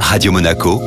Radio Monaco,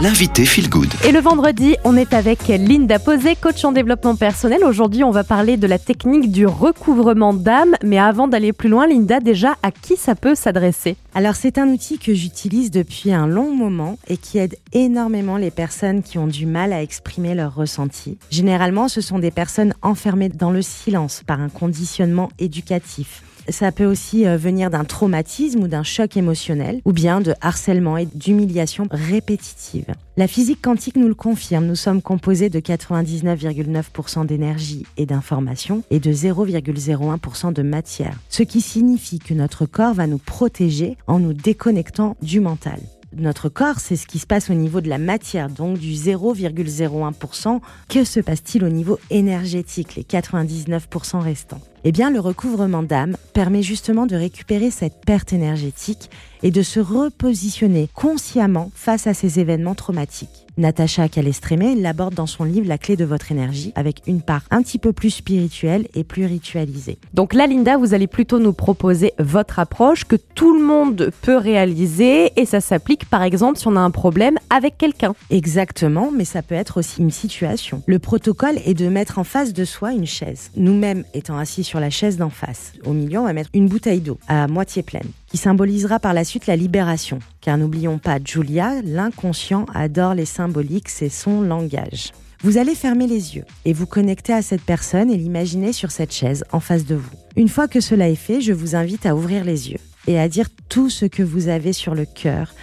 l'invité Feel Good. Et le vendredi, on est avec Linda Posé, coach en développement personnel. Aujourd'hui, on va parler de la technique du recouvrement d'âme. Mais avant d'aller plus loin, Linda, déjà, à qui ça peut s'adresser? Alors, c'est un outil que j'utilise depuis un long moment et qui aide énormément les personnes qui ont du mal à exprimer leurs ressentis. Généralement, ce sont des personnes enfermées dans le silence par un conditionnement éducatif. Ça peut aussi euh, venir d'un traumatisme ou d'un choc émotionnel, ou bien de harcèlement et d'humiliation répétitive. La physique quantique nous le confirme, nous sommes composés de 99,9% d'énergie et d'information et de 0,01% de matière, ce qui signifie que notre corps va nous protéger en nous déconnectant du mental notre corps, c'est ce qui se passe au niveau de la matière, donc du 0,01%. Que se passe-t-il au niveau énergétique, les 99% restants? Eh bien, le recouvrement d'âme permet justement de récupérer cette perte énergétique et de se repositionner consciemment face à ces événements traumatiques. Natacha Calestrémé l'aborde dans son livre La clé de votre énergie avec une part un petit peu plus spirituelle et plus ritualisée. Donc là, Linda, vous allez plutôt nous proposer votre approche que tout le monde peut réaliser et ça s'applique par exemple si on a un problème avec quelqu'un. Exactement, mais ça peut être aussi une situation. Le protocole est de mettre en face de soi une chaise. Nous-mêmes étant assis sur la chaise d'en face. Au milieu, on va mettre une bouteille d'eau à moitié pleine qui symbolisera par la suite la libération. Car n'oublions pas, Julia, l'inconscient adore les symboliques, c'est son langage. Vous allez fermer les yeux et vous connecter à cette personne et l'imaginer sur cette chaise en face de vous. Une fois que cela est fait, je vous invite à ouvrir les yeux et à dire tout ce que vous avez sur le cœur,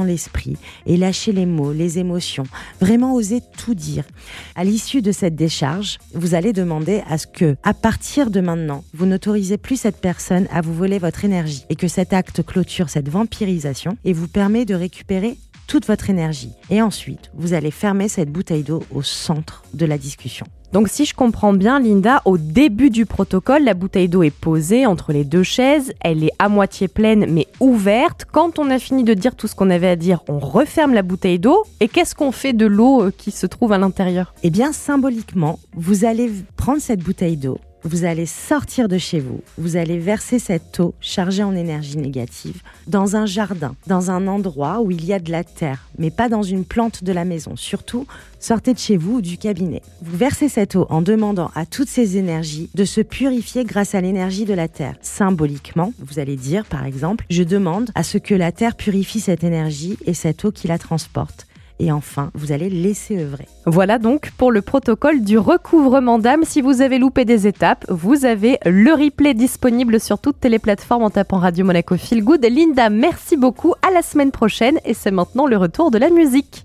l'esprit et lâcher les mots, les émotions, vraiment oser tout dire. À l'issue de cette décharge, vous allez demander à ce que, à partir de maintenant, vous n'autorisez plus cette personne à vous voler votre énergie et que cet acte clôture cette vampirisation et vous permet de récupérer votre énergie. Et ensuite, vous allez fermer cette bouteille d'eau au centre de la discussion. Donc si je comprends bien, Linda, au début du protocole, la bouteille d'eau est posée entre les deux chaises, elle est à moitié pleine mais ouverte. Quand on a fini de dire tout ce qu'on avait à dire, on referme la bouteille d'eau. Et qu'est-ce qu'on fait de l'eau euh, qui se trouve à l'intérieur? Eh bien, symboliquement, vous allez prendre cette bouteille d'eau, vous allez sortir de chez vous, vous allez verser cette eau chargée en énergie négative dans un jardin, dans un endroit où il y a de la terre, mais pas dans une plante de la maison. Surtout, sortez de chez vous ou du cabinet. Vous versez cette eau en demandant à toutes ces énergies de se purifier grâce à l'énergie de la terre. Symboliquement, vous allez dire par exemple, je demande à ce que la terre purifie cette énergie et cette eau qui la transporte et enfin, vous allez laisser œuvrer. Voilà donc pour le protocole du recouvrement d'âme. Si vous avez loupé des étapes, vous avez le replay disponible sur toutes les plateformes en tapant Radio Monaco Feel Good. Linda, merci beaucoup. À la semaine prochaine et c'est maintenant le retour de la musique.